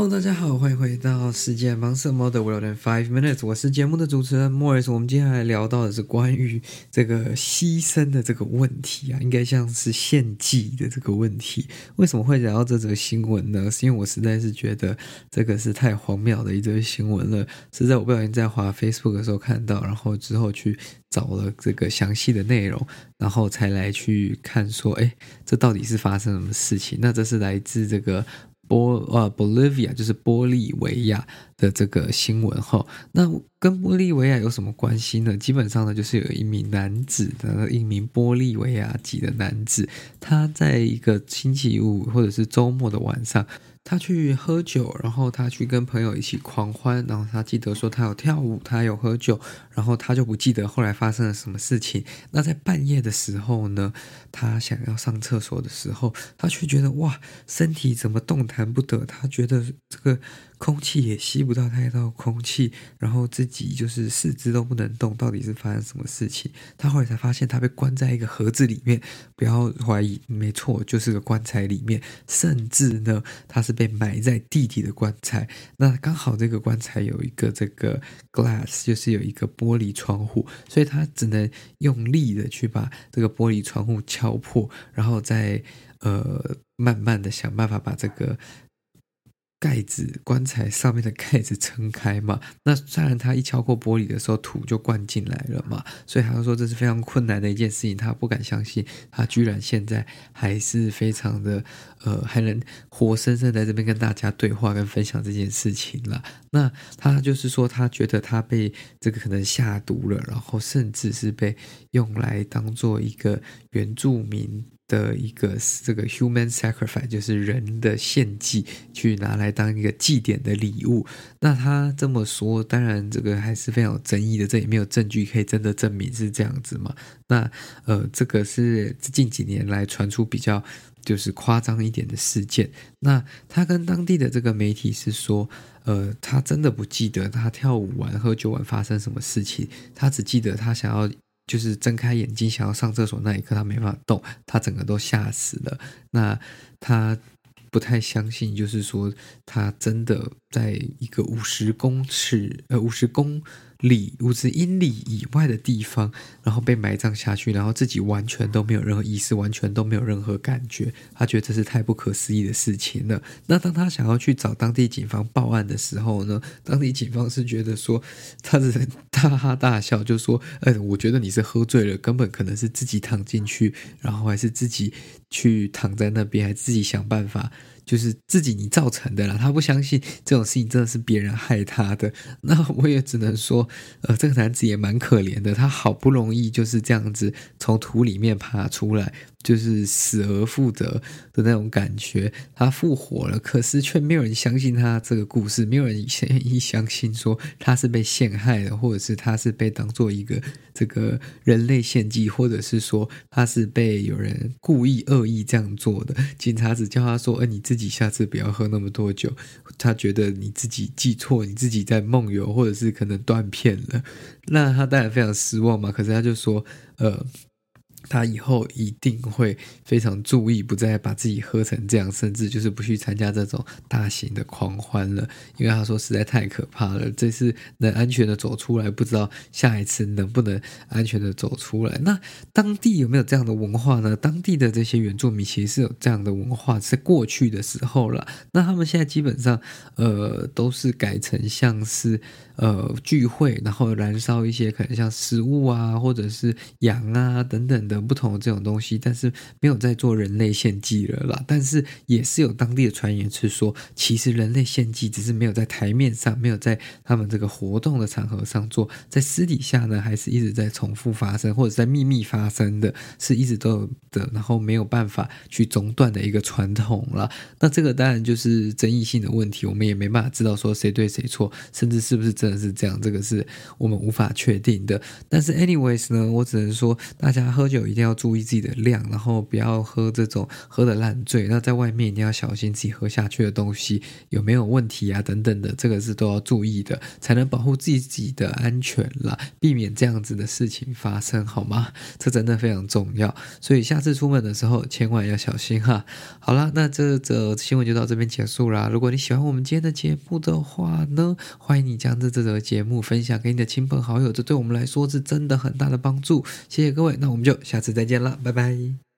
Hello，大家好，欢迎回到世界盲色猫的 World in Five Minutes，我是节目的主持人 Morris。我们接下来聊到的是关于这个牺牲的这个问题啊，应该像是献祭的这个问题。为什么会聊到这则新闻呢？是因为我实在是觉得这个是太荒谬的一则新闻了，是在我不小心在滑 Facebook 的时候看到，然后之后去找了这个详细的内容，然后才来去看说，哎，这到底是发生什么事情？那这是来自这个。玻呃，Bolivia 就是玻利维亚的这个新闻哈，那跟玻利维亚有什么关系呢？基本上呢，就是有一名男子的一名玻利维亚籍的男子，他在一个星期五或者是周末的晚上。他去喝酒，然后他去跟朋友一起狂欢，然后他记得说他有跳舞，他有喝酒，然后他就不记得后来发生了什么事情。那在半夜的时候呢，他想要上厕所的时候，他却觉得哇，身体怎么动弹不得？他觉得这个。空气也吸不到太多空气，然后自己就是四肢都不能动，到底是发生什么事情？他后来才发现，他被关在一个盒子里面，不要怀疑，没错，就是个棺材里面，甚至呢，他是被埋在地底的棺材。那刚好这个棺材有一个这个 glass，就是有一个玻璃窗户，所以他只能用力的去把这个玻璃窗户敲破，然后再呃慢慢的想办法把这个。盖子，棺材上面的盖子撑开嘛？那虽然他一敲过玻璃的时候，土就灌进来了嘛，所以他就说这是非常困难的一件事情，他不敢相信，他居然现在还是非常的呃，还能活生生在这边跟大家对话跟分享这件事情了。那他就是说，他觉得他被这个可能下毒了，然后甚至是被用来当做一个原住民。的一个这个 human sacrifice 就是人的献祭，去拿来当一个祭典的礼物。那他这么说，当然这个还是非常有争议的，这也没有证据可以真的证明是这样子嘛。那呃，这个是近几年来传出比较就是夸张一点的事件。那他跟当地的这个媒体是说，呃，他真的不记得他跳舞完、喝酒完发生什么事情，他只记得他想要。就是睁开眼睛想要上厕所那一刻，他没办法动，他整个都吓死了。那他不太相信，就是说他真的在一个五十公尺，呃，五十公。里五十英里以外的地方，然后被埋葬下去，然后自己完全都没有任何意识，完全都没有任何感觉。他觉得这是太不可思议的事情了。那当他想要去找当地警方报案的时候呢，当地警方是觉得说，他是哈哈大笑，就说：“，我觉得你是喝醉了，根本可能是自己躺进去，然后还是自己去躺在那边，还自己想办法。”就是自己你造成的啦，他不相信这种事情真的是别人害他的。那我也只能说，呃，这个男子也蛮可怜的，他好不容易就是这样子从土里面爬出来。就是死而复得的那种感觉，他复活了，可是却没有人相信他这个故事，没有人愿意相信说他是被陷害的，或者是他是被当做一个这个人类献祭，或者是说他是被有人故意恶意这样做的。警察只叫他说：“呃，你自己你下次不要喝那么多酒。”他觉得你自己记错，你自己在梦游，或者是可能断片了。那他当然非常失望嘛。可是他就说：“呃。”他以后一定会非常注意，不再把自己喝成这样，甚至就是不去参加这种大型的狂欢了。因为他说实在太可怕了，这次能安全的走出来，不知道下一次能不能安全的走出来。那当地有没有这样的文化呢？当地的这些原住民其实是有这样的文化，在过去的时候了。那他们现在基本上，呃，都是改成像是呃聚会，然后燃烧一些可能像食物啊，或者是羊啊等等。的不同的这种东西，但是没有在做人类献祭了啦。但是也是有当地的传言是说，其实人类献祭只是没有在台面上，没有在他们这个活动的场合上做，在私底下呢，还是一直在重复发生，或者在秘密发生的，是一直都有的，然后没有办法去中断的一个传统啦。那这个当然就是争议性的问题，我们也没办法知道说谁对谁错，甚至是不是真的是这样，这个是我们无法确定的。但是 anyways 呢，我只能说大家喝酒。一定要注意自己的量，然后不要喝这种喝得烂醉。那在外面一定要小心自己喝下去的东西有没有问题啊，等等的，这个是都要注意的，才能保护自己的安全啦，避免这样子的事情发生，好吗？这真的非常重要，所以下次出门的时候千万要小心哈。好啦，那这则新闻就到这边结束啦。如果你喜欢我们今天的节目的话呢，欢迎你将这这则节目分享给你的亲朋好友，这对我们来说是真的很大的帮助。谢谢各位，那我们就下下次再见了，拜拜。